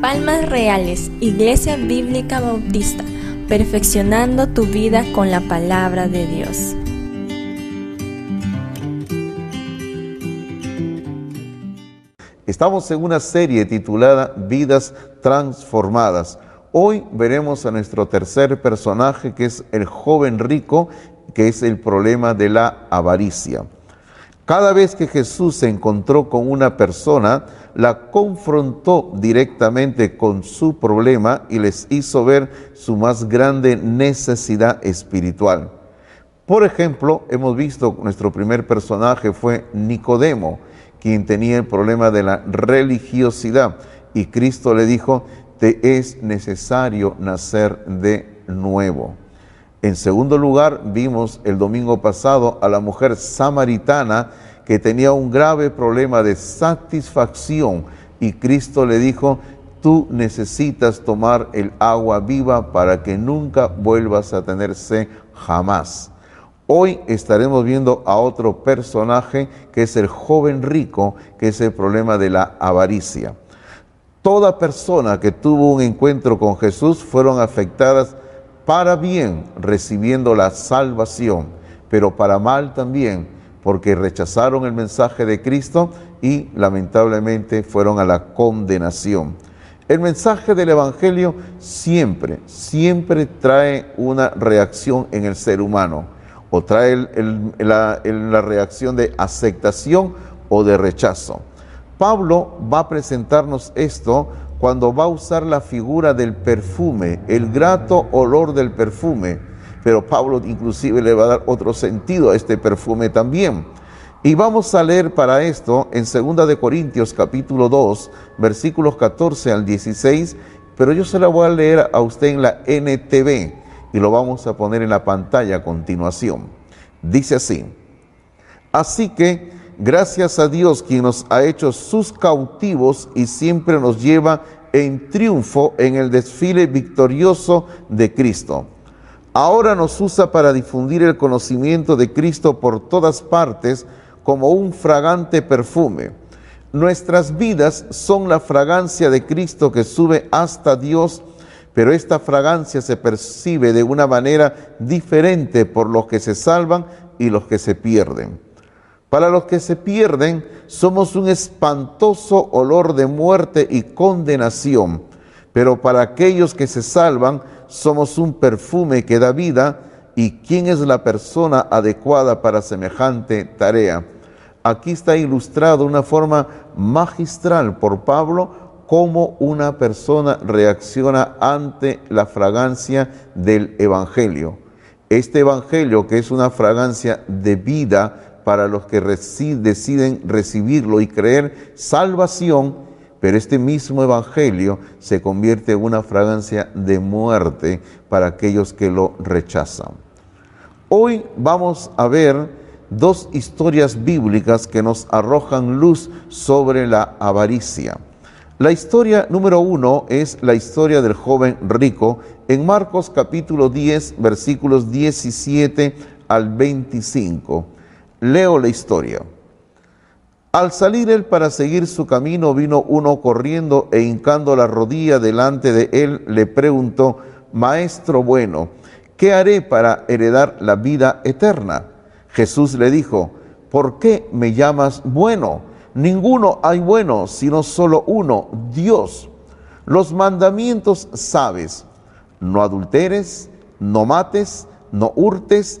Palmas Reales, Iglesia Bíblica Bautista, perfeccionando tu vida con la palabra de Dios. Estamos en una serie titulada Vidas Transformadas. Hoy veremos a nuestro tercer personaje, que es el joven rico, que es el problema de la avaricia. Cada vez que Jesús se encontró con una persona, la confrontó directamente con su problema y les hizo ver su más grande necesidad espiritual. Por ejemplo, hemos visto nuestro primer personaje fue Nicodemo, quien tenía el problema de la religiosidad y Cristo le dijo, te es necesario nacer de nuevo. En segundo lugar, vimos el domingo pasado a la mujer samaritana que tenía un grave problema de satisfacción y Cristo le dijo, tú necesitas tomar el agua viva para que nunca vuelvas a tener sed jamás. Hoy estaremos viendo a otro personaje que es el joven rico, que es el problema de la avaricia. Toda persona que tuvo un encuentro con Jesús fueron afectadas para bien recibiendo la salvación, pero para mal también, porque rechazaron el mensaje de Cristo y lamentablemente fueron a la condenación. El mensaje del Evangelio siempre, siempre trae una reacción en el ser humano, o trae la, reacción de aceptación o de rechazo. Pablo va a presentarnos esto cuando va a usar la figura del perfume, el grato olor del perfume. Pero Pablo inclusive le va a dar otro sentido a este perfume también. Y vamos a leer para esto en 2 de Corintios capítulo 2, versículos 14 al 16, pero yo se la voy a leer a usted en la NTV y lo vamos a poner en la pantalla a continuación. Dice así: Así que Gracias a Dios quien nos ha hecho sus cautivos y siempre nos lleva en triunfo en el desfile victorioso de Cristo. Ahora nos usa para difundir el conocimiento de Cristo por todas partes como un fragante perfume. Nuestras vidas son la fragancia de Cristo que sube hasta Dios, pero esta fragancia se percibe de una manera diferente por los que se salvan y los que se pierden. Para los que se pierden, somos un espantoso olor de muerte y condenación, pero para aquellos que se salvan, somos un perfume que da vida. ¿Y quién es la persona adecuada para semejante tarea? Aquí está ilustrado una forma magistral por Pablo cómo una persona reacciona ante la fragancia del Evangelio. Este Evangelio, que es una fragancia de vida, para los que deciden recibirlo y creer salvación, pero este mismo evangelio se convierte en una fragancia de muerte para aquellos que lo rechazan. Hoy vamos a ver dos historias bíblicas que nos arrojan luz sobre la avaricia. La historia número uno es la historia del joven rico en Marcos capítulo 10 versículos 17 al 25. Leo la historia. Al salir él para seguir su camino, vino uno corriendo e hincando la rodilla delante de él, le preguntó, Maestro bueno, ¿qué haré para heredar la vida eterna? Jesús le dijo, ¿por qué me llamas bueno? Ninguno hay bueno, sino solo uno, Dios. Los mandamientos sabes, no adulteres, no mates, no hurtes,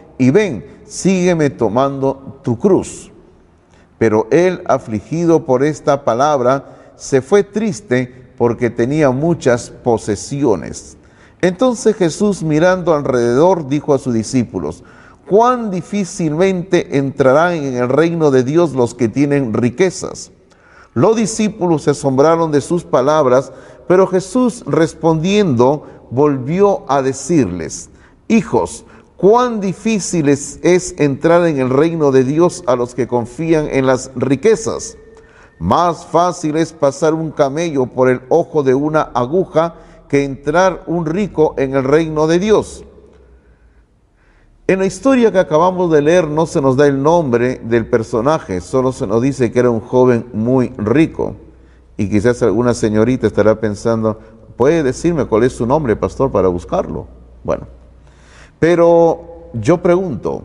y ven, sígueme tomando tu cruz. Pero él, afligido por esta palabra, se fue triste porque tenía muchas posesiones. Entonces Jesús mirando alrededor dijo a sus discípulos, cuán difícilmente entrarán en el reino de Dios los que tienen riquezas. Los discípulos se asombraron de sus palabras, pero Jesús respondiendo volvió a decirles, hijos, cuán difícil es, entrar en el reino de Dios a los que confían en las riquezas. Más fácil es pasar un camello por el ojo de una aguja que entrar un rico en el reino de Dios. En la historia que acabamos de leer no se nos da el nombre del personaje, solo se nos dice que era un joven muy rico. Y quizás alguna señorita estará pensando, ¿puede decirme cuál es su nombre, pastor, para buscarlo? Bueno, pero yo pregunto,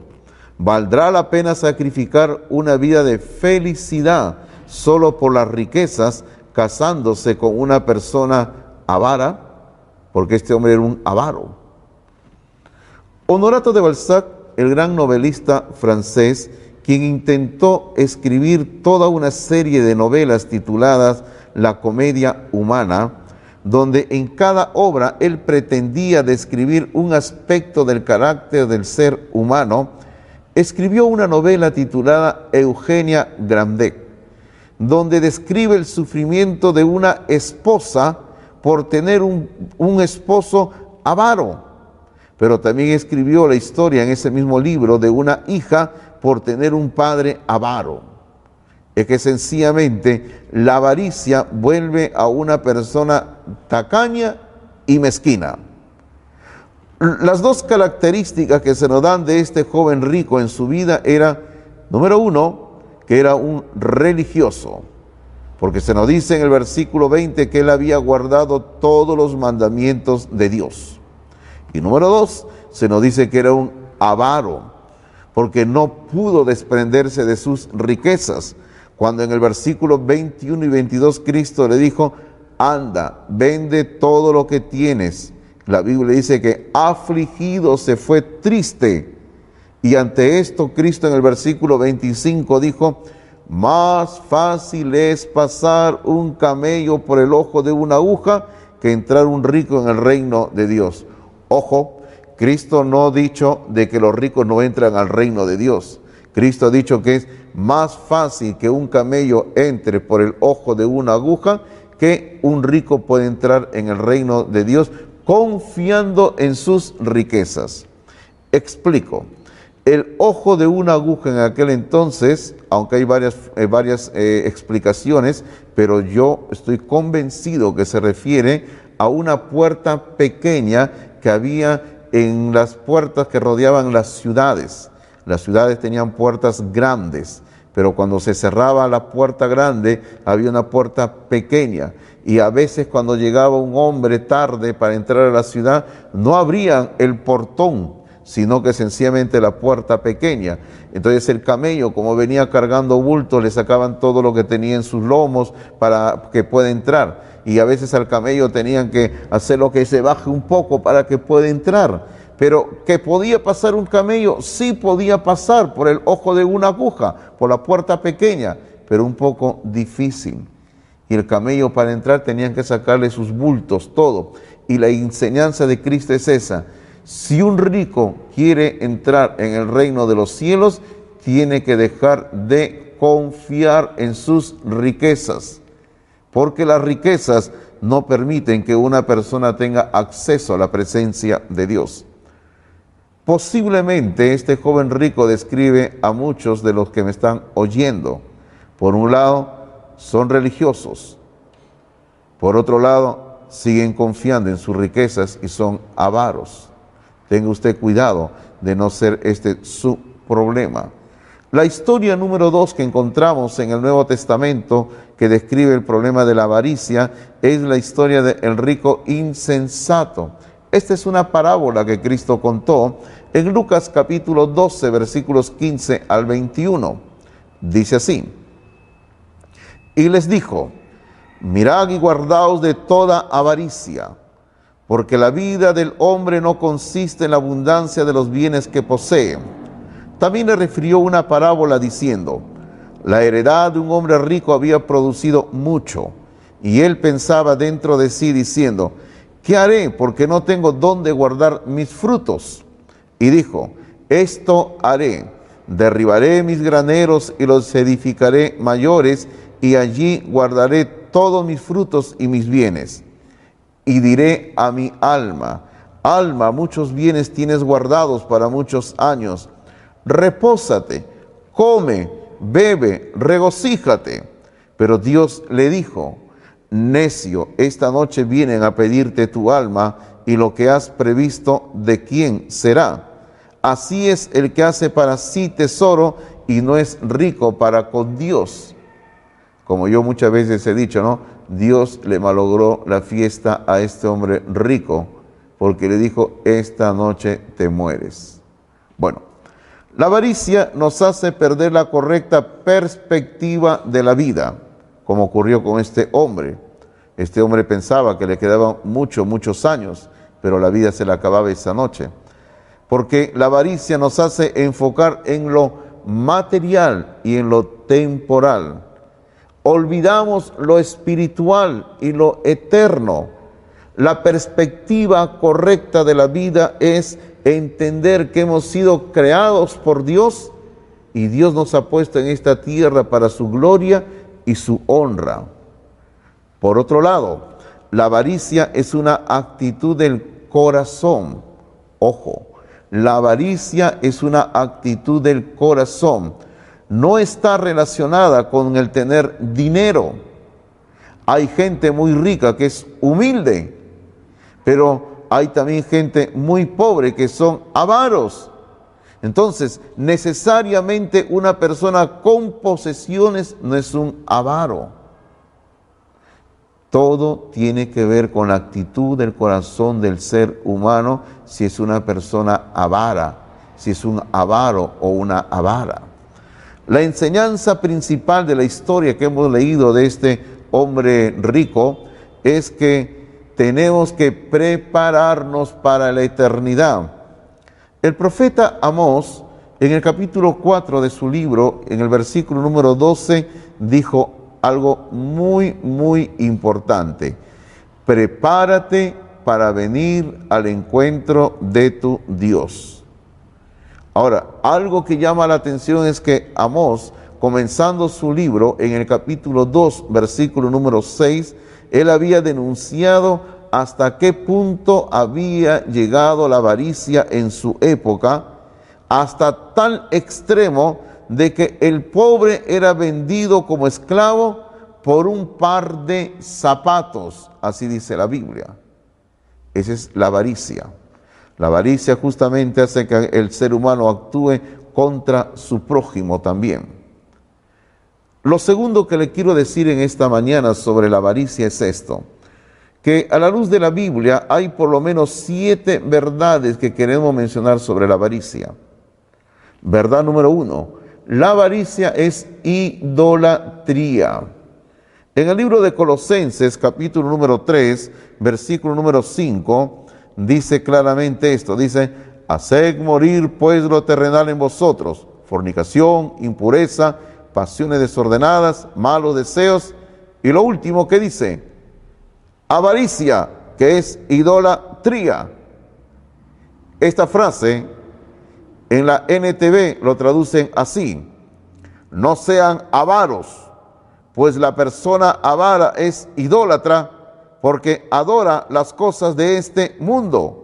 ¿valdrá la pena sacrificar una vida de felicidad solo por las riquezas casándose con una persona avara? Porque este hombre era un avaro. Honorato de Balzac, el gran novelista francés, quien intentó escribir toda una serie de novelas tituladas La comedia humana, donde en cada obra él pretendía describir un aspecto del carácter del ser humano, escribió una novela titulada Eugenia Grandet, donde describe el sufrimiento de una esposa por tener un, un esposo avaro pero también escribió la historia en ese mismo libro de una hija por tener un padre avaro. Es que sencillamente la avaricia vuelve a una persona tacaña y mezquina. Las dos características que se nos dan de este joven rico en su vida era, número uno, que era un religioso, porque se nos dice en el versículo 20 que él había guardado todos los mandamientos de Dios. Y número dos, se nos dice que era un avaro, porque no pudo desprenderse de sus riquezas. Cuando en el versículo 21 y 22 Cristo le dijo, anda, vende todo lo que tienes. La Biblia dice que afligido se fue triste. Y ante esto Cristo en el versículo 25 dijo, más fácil es pasar un camello por el ojo de una aguja que entrar un rico en el reino de Dios. Ojo, Cristo no ha dicho de que los ricos no entran al reino de Dios. Cristo ha dicho que es más fácil que un camello entre por el ojo de una aguja que un rico puede entrar en el reino de Dios confiando en sus riquezas. Explico. El ojo de una aguja en aquel entonces, aunque hay varias, eh, eh, explicaciones, pero yo estoy convencido que se refiere a una puerta pequeña que había en las puertas que rodeaban las ciudades. Las ciudades tenían puertas grandes, pero cuando se cerraba la puerta grande había una puerta pequeña. Y a veces cuando llegaba un hombre tarde para entrar a la ciudad, no abrían el portón, sino que sencillamente la puerta pequeña. Entonces el camello, como venía cargando bulto, le sacaban todo lo que tenía en sus lomos para que pueda entrar y a veces al camello tenían que hacerlo que se baje un poco para que pueda entrar. Pero que podía pasar un camello, sí podía pasar por el ojo de una aguja, por la puerta pequeña, pero un poco difícil. Y el camello para entrar tenían que sacarle sus bultos, todo. Y la enseñanza de Cristo es esa. Si un rico quiere entrar en el reino de los cielos, tiene que dejar de confiar en sus riquezas porque las riquezas no permiten que una persona tenga acceso a la presencia de Dios. Posiblemente este joven rico describe a muchos de los que me están oyendo. Por un lado, son religiosos. Por otro lado, siguen confiando en sus riquezas y son avaros. Tenga usted cuidado de no ser este su problema. La historia número dos que encontramos en el Nuevo Testamento que describe el problema de la avaricia es la historia del rico insensato. Esta es una parábola que Cristo contó en Lucas capítulo 12 versículos 15 al 21. Dice así, y les dijo, mirad y guardaos de toda avaricia, porque la vida del hombre no consiste en la abundancia de los bienes que posee también le refirió una parábola diciendo, la heredad de un hombre rico había producido mucho, y él pensaba dentro de sí diciendo, ¿qué haré? Porque no tengo dónde guardar mis frutos. Y dijo, esto haré, derribaré mis graneros y los edificaré mayores, y allí guardaré todos mis frutos y mis bienes. Y diré a mi alma, alma, muchos bienes tienes guardados para muchos años, repósate, come, bebe, regocíjate. Pero Dios le dijo, necio, esta noche vienen a pedirte tu alma y lo que has previsto de quién será. Así es el que hace para sí tesoro y no es rico para con Dios. Como yo muchas veces he dicho, ¿no? Dios le malogró la fiesta a este hombre rico porque le dijo, esta noche te mueres. Bueno, la avaricia nos hace perder la correcta perspectiva de la vida como ocurrió con este hombre. Este hombre pensaba que le quedaban muchos, muchos años, pero la vida se le acababa esa noche. Porque la avaricia nos hace enfocar en lo material y en lo temporal. Olvidamos lo espiritual y lo eterno. La perspectiva correcta de la vida es entender que hemos sido creados por Dios y Dios nos ha puesto en esta tierra para su gloria y su honra. Por otro lado, la avaricia es una actitud del corazón. Ojo, la avaricia es una actitud del corazón. No está relacionada con el tener dinero. Hay gente muy rica que es humilde, pero hay también gente muy pobre que son avaros. Entonces, necesariamente una persona con posesiones no es un avaro. Todo tiene que ver con la actitud del corazón del ser humano si es una persona avara, si es un avaro o una avara. La enseñanza principal de la historia que hemos leído de este hombre rico es que tenemos que prepararnos para la eternidad. El profeta Amós, en el capítulo 4 de su libro, en el versículo número 12, dijo algo muy, muy importante. Prepárate para venir al encuentro de tu Dios. Ahora, algo que llama la atención es que Amós, comenzando su libro en el capítulo 2, versículo número 6, él había denunciado hasta qué punto había llegado la avaricia en su época, hasta tal extremo de que el pobre era vendido como esclavo por un par de zapatos, así dice la Biblia. Esa es la avaricia. La avaricia justamente hace que el ser humano actúe contra su prójimo también. Lo segundo que le quiero decir en esta mañana sobre la avaricia es esto que a la luz de la Biblia hay por lo menos siete verdades que queremos mencionar sobre la avaricia. Verdad número uno, la avaricia es idolatría. En el libro de Colosenses, capítulo número 3, versículo número 5, dice claramente esto, dice, haced morir pues lo terrenal en vosotros, fornicación, impureza, pasiones desordenadas, malos deseos, y lo último que dice, avaricia, que es idolatría. Esta frase en la NTV lo traducen así, no sean avaros, pues la persona avara es idólatra porque adora las cosas de este mundo.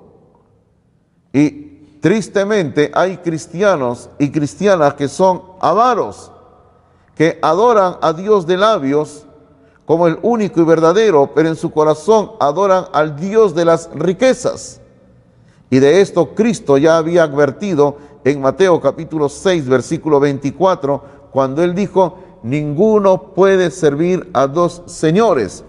Y tristemente hay cristianos y cristianas que son avaros, que adoran a Dios de labios, como el único y verdadero, pero en su corazón adoran al Dios de las riquezas. Y de esto Cristo ya había advertido en Mateo capítulo 6, versículo 24, cuando él dijo, ninguno puede servir a dos señores,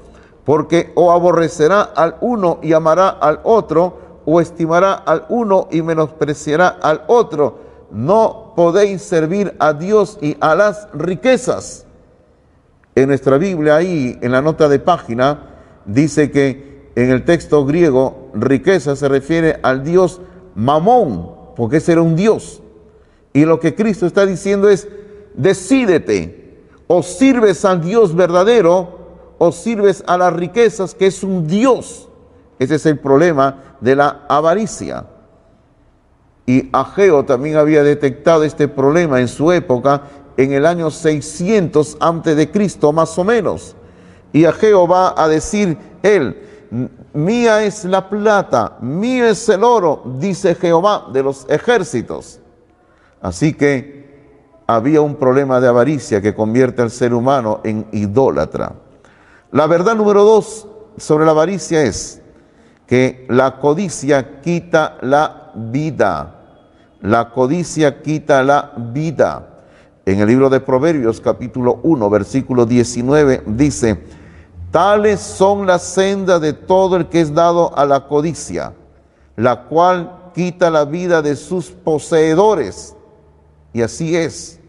porque o aborrecerá al uno y amará al otro, o estimará al uno y menospreciará al otro. No podéis servir a Dios y a las riquezas. En nuestra Biblia, ahí en la nota de página, dice que en el texto griego, riqueza se refiere al dios Mamón, porque ese era un dios. Y lo que Cristo está diciendo es, decídete, o sirves al Dios verdadero, o sirves a las riquezas, que es un Dios. Ese es el problema de la avaricia. Y Ageo también había detectado este problema en su época en el año 600 antes de Cristo, más o menos. Y Ageo va a decir él, mía es la plata, mío es el oro, dice Jehová de los ejércitos. Así que había un problema de avaricia que convierte al ser humano en idólatra. La verdad número dos sobre la avaricia es que la codicia quita la vida. La codicia quita la vida. En el libro de Proverbios capítulo 1 versículo 19 dice, tales son las sendas de todo el que es dado a la codicia, la cual quita la vida de sus poseedores. Y así es.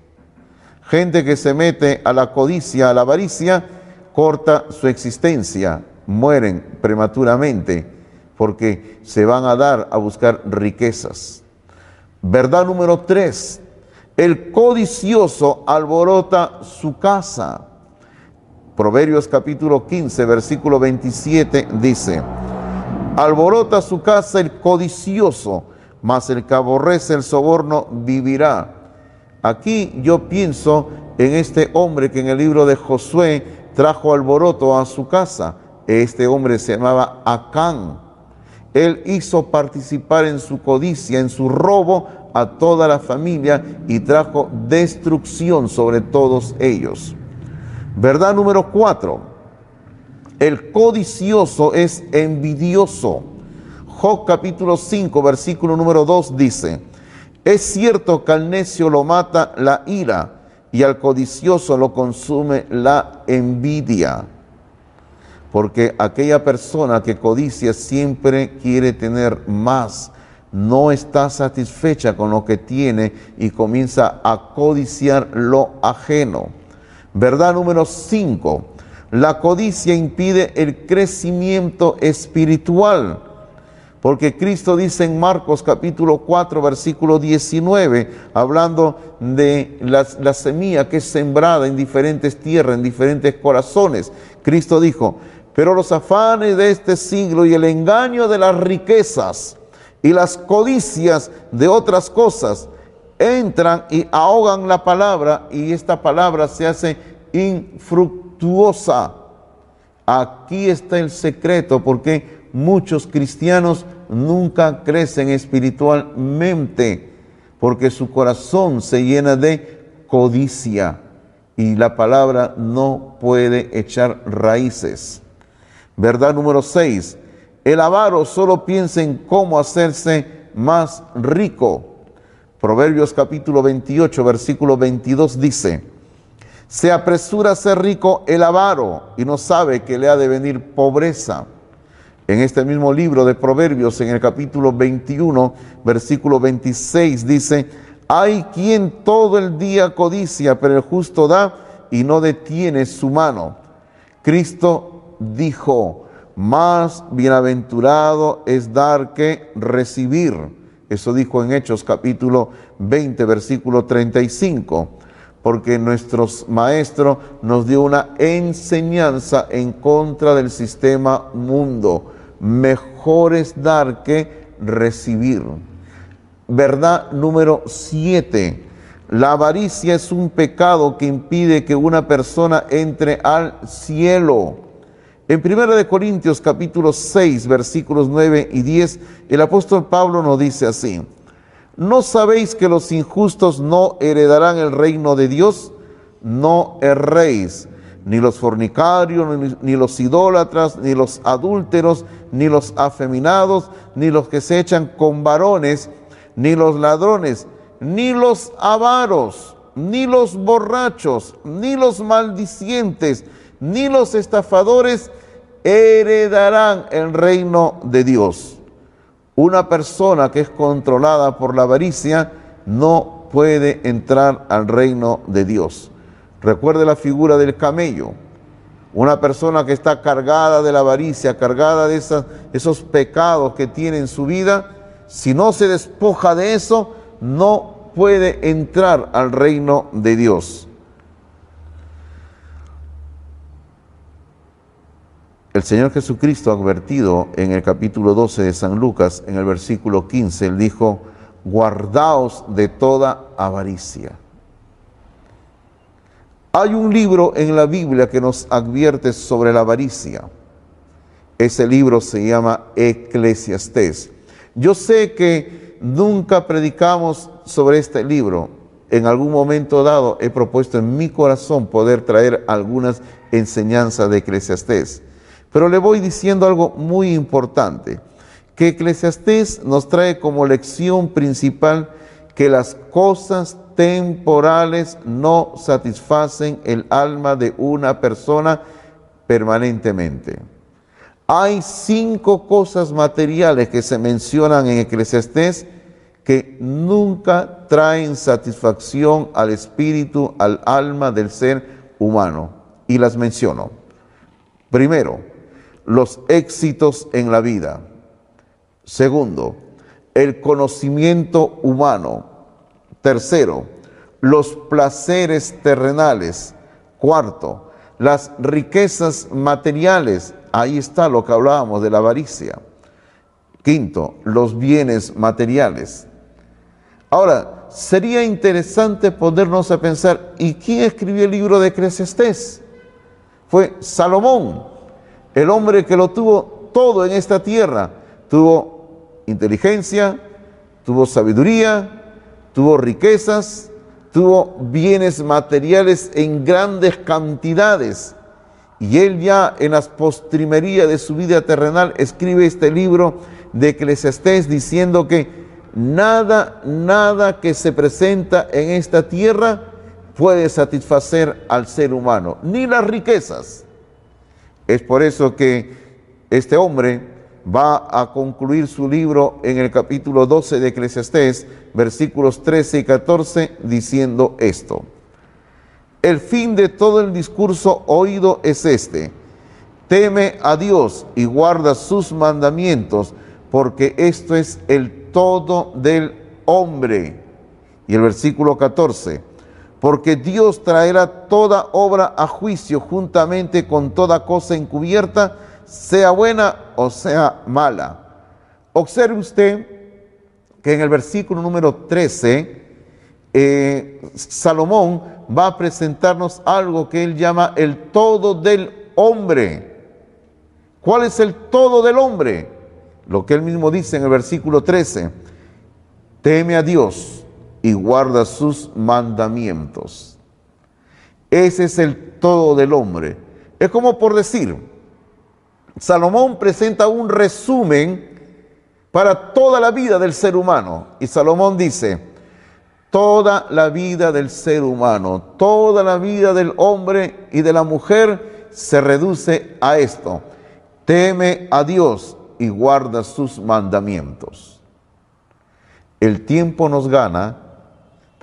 Gente que se mete a la codicia, a la avaricia, corta su existencia, mueren prematuramente porque se van a dar a buscar riquezas. Verdad número tres, el codicioso alborota su casa. Proverbios capítulo 15, versículo 27 dice, alborota su casa el codicioso, mas el que aborrece el soborno vivirá. Aquí yo pienso en este hombre que en el libro de Josué trajo alboroto a su casa. Este hombre se llamaba Acán. Él hizo participar en su codicia, en su robo a toda la familia y trajo destrucción sobre todos ellos. Verdad número cuatro. El codicioso es envidioso. Job capítulo 5, versículo número 2 dice, es cierto que al necio lo mata la ira y al codicioso lo consume la envidia. Porque aquella persona que codicia siempre quiere tener más, no está satisfecha con lo que tiene y comienza a codiciar lo ajeno. Verdad número 5. La codicia impide el crecimiento espiritual. Porque Cristo dice en Marcos capítulo 4, versículo 19, hablando de la, la, semilla que es sembrada en diferentes tierras, en diferentes corazones. Cristo dijo, pero los afanes de este siglo y el engaño de las riquezas y las codicias de otras cosas entran y ahogan la palabra y esta palabra se hace infructuosa. Aquí está el secreto porque muchos cristianos nunca crecen espiritualmente porque su corazón se llena de codicia y la palabra no puede echar raíces. Verdad número 6. El avaro solo piensa en cómo hacerse más rico. Proverbios capítulo 28, versículo 22 dice, se apresura a ser rico el avaro y no sabe que le ha de venir pobreza. En este mismo libro de Proverbios, en el capítulo 21, versículo 26, dice, hay quien todo el día codicia, pero el justo da y no detiene su mano. Cristo dijo, más bienaventurado es dar que recibir. Eso dijo en Hechos capítulo 20, versículo 35 porque nuestro maestro nos dio una enseñanza en contra del sistema mundo. Mejor es dar que recibir. Verdad número siete. La avaricia es un pecado que impide que una persona entre al cielo. En 1 Corintios capítulo 6 versículos 9 y 10, el apóstol Pablo nos dice así, ¿No sabéis que los injustos no heredarán el reino de Dios? No erréis, ni los fornicarios, ni, los idólatras, ni los adúlteros, ni los afeminados, ni los que se echan con varones, ni los ladrones, ni los avaros, ni los borrachos, ni los maldicientes, ni los estafadores heredarán el reino de Dios. Una persona que es controlada por la avaricia no puede entrar al reino de Dios. Recuerde la figura del camello. Una persona que está cargada de la avaricia, cargada de esos pecados que tiene en su vida, si no se despoja de eso, no puede entrar al reino de Dios. El Señor Jesucristo advertido en el capítulo 12 de San Lucas, en el versículo 15, Él dijo, guardaos de toda avaricia. Hay un libro en la Biblia que nos advierte sobre la avaricia. Ese libro se llama Eclesiastés. Yo sé que nunca predicamos sobre este libro. En algún momento dado he propuesto en mi corazón poder traer algunas enseñanzas de Eclesiastés. Pero le voy diciendo algo muy importante, que Eclesiastés nos trae como lección principal que las cosas temporales no satisfacen el alma de una persona permanentemente. Hay cinco cosas materiales que se mencionan en Eclesiastés que nunca traen satisfacción al espíritu, al alma del ser humano. Y las menciono. Primero, los éxitos en la vida. Segundo, el conocimiento humano. Tercero, los placeres terrenales. Cuarto, las riquezas materiales. Ahí está lo que hablábamos de la avaricia. Quinto, los bienes materiales. Ahora, sería interesante ponernos a pensar, ¿y quién escribió el libro de Eclesiastés? Fue Salomón, el hombre que lo tuvo todo en esta tierra. Tuvo inteligencia, tuvo sabiduría, tuvo riquezas, tuvo bienes materiales en grandes cantidades. Y él ya en las postrimerías de su vida terrenal escribe este libro de Eclesiastés diciendo que nada, nada que se presenta en esta tierra puede satisfacer al ser humano, ni las riquezas. Es por eso que este hombre va a concluir su libro en el capítulo 12 de Eclesiastés, versículos 13 y 14, diciendo esto. El fin de todo el discurso oído es este. Teme a Dios y guarda sus mandamientos, porque esto es el todo del hombre. Y el versículo 14, porque Dios traerá toda obra a juicio juntamente con toda cosa encubierta, sea buena o sea mala. Observe usted que en el versículo número 13, eh, Salomón va a presentarnos algo que él llama el todo del hombre. ¿Cuál es el todo del hombre? Lo que él mismo dice en el versículo 13, teme a Dios y guarda sus mandamientos. Ese es el todo del hombre. Es como por decir, Salomón presenta un resumen para toda la vida del ser humano. Y Salomón dice, toda la vida del ser humano, toda la vida del hombre y de la mujer se reduce a esto. Teme a Dios y guarda sus mandamientos. El tiempo nos gana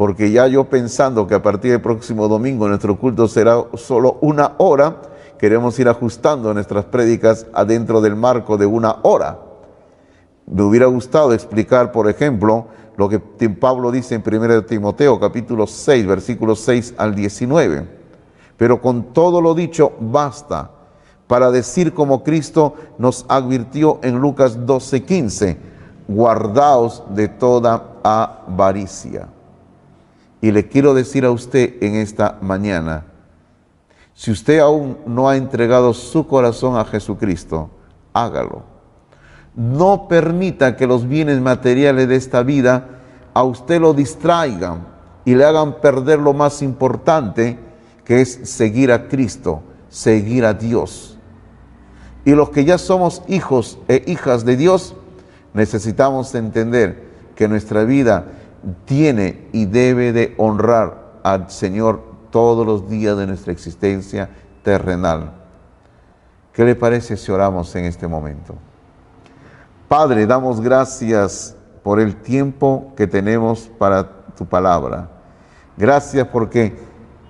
porque ya yo pensando que a partir del próximo domingo nuestro culto será solo una hora, queremos ir ajustando nuestras prédicas adentro del marco de una hora. Me hubiera gustado explicar, por ejemplo, lo que Pablo dice en 1 Timoteo capítulo 6, versículos 6 al 19. Pero con todo lo dicho, basta para decir como Cristo nos advirtió en Lucas 12, 15, guardaos de toda avaricia. Y le quiero decir a usted en esta mañana, si usted aún no ha entregado su corazón a Jesucristo, hágalo. No permita que los bienes materiales de esta vida a usted lo distraigan y le hagan perder lo más importante, que es seguir a Cristo, seguir a Dios. Y los que ya somos hijos e hijas de Dios, necesitamos entender que nuestra vida tiene y debe de honrar al Señor todos los días de nuestra existencia terrenal. ¿Qué le parece si oramos en este momento? Padre, damos gracias por el tiempo que tenemos para tu palabra. Gracias porque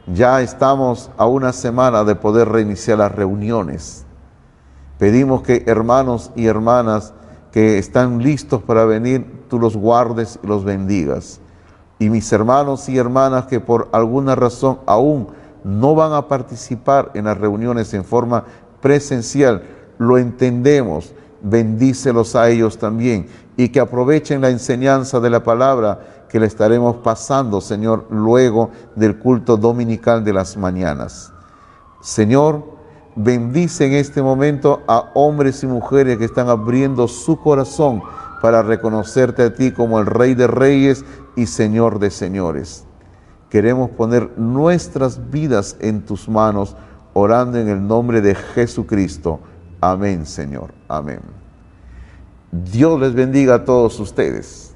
ya estamos a una semana de poder reiniciar las reuniones. Pedimos que hermanos y hermanas que están listos para venir, tú los guardes y los bendigas y mis hermanos y hermanas que por alguna razón aún no van a participar en las reuniones en forma presencial, lo entendemos, bendícelos a ellos también y que aprovechen la enseñanza de la palabra que le estaremos pasando, Señor, luego del culto dominical de las mañanas. Señor, bendice en este momento a hombres y mujeres que están abriendo su corazón para reconocerte a ti como el Rey de Reyes y Señor de Señores. Queremos poner nuestras vidas en tus manos, orando en el nombre de Jesucristo. Amén, Señor. Amén. Dios les bendiga a todos ustedes.